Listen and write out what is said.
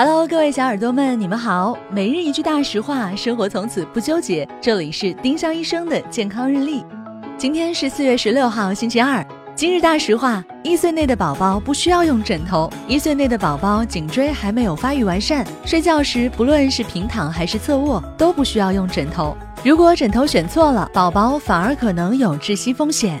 Hello，各位小耳朵们，你们好。每日一句大实话，生活从此不纠结。这里是丁香医生的健康日历。今天是四月十六号，星期二。今日大实话：一岁内的宝宝不需要用枕头。一岁内的宝宝颈椎还没有发育完善，睡觉时不论是平躺还是侧卧，都不需要用枕头。如果枕头选错了，宝宝反而可能有窒息风险。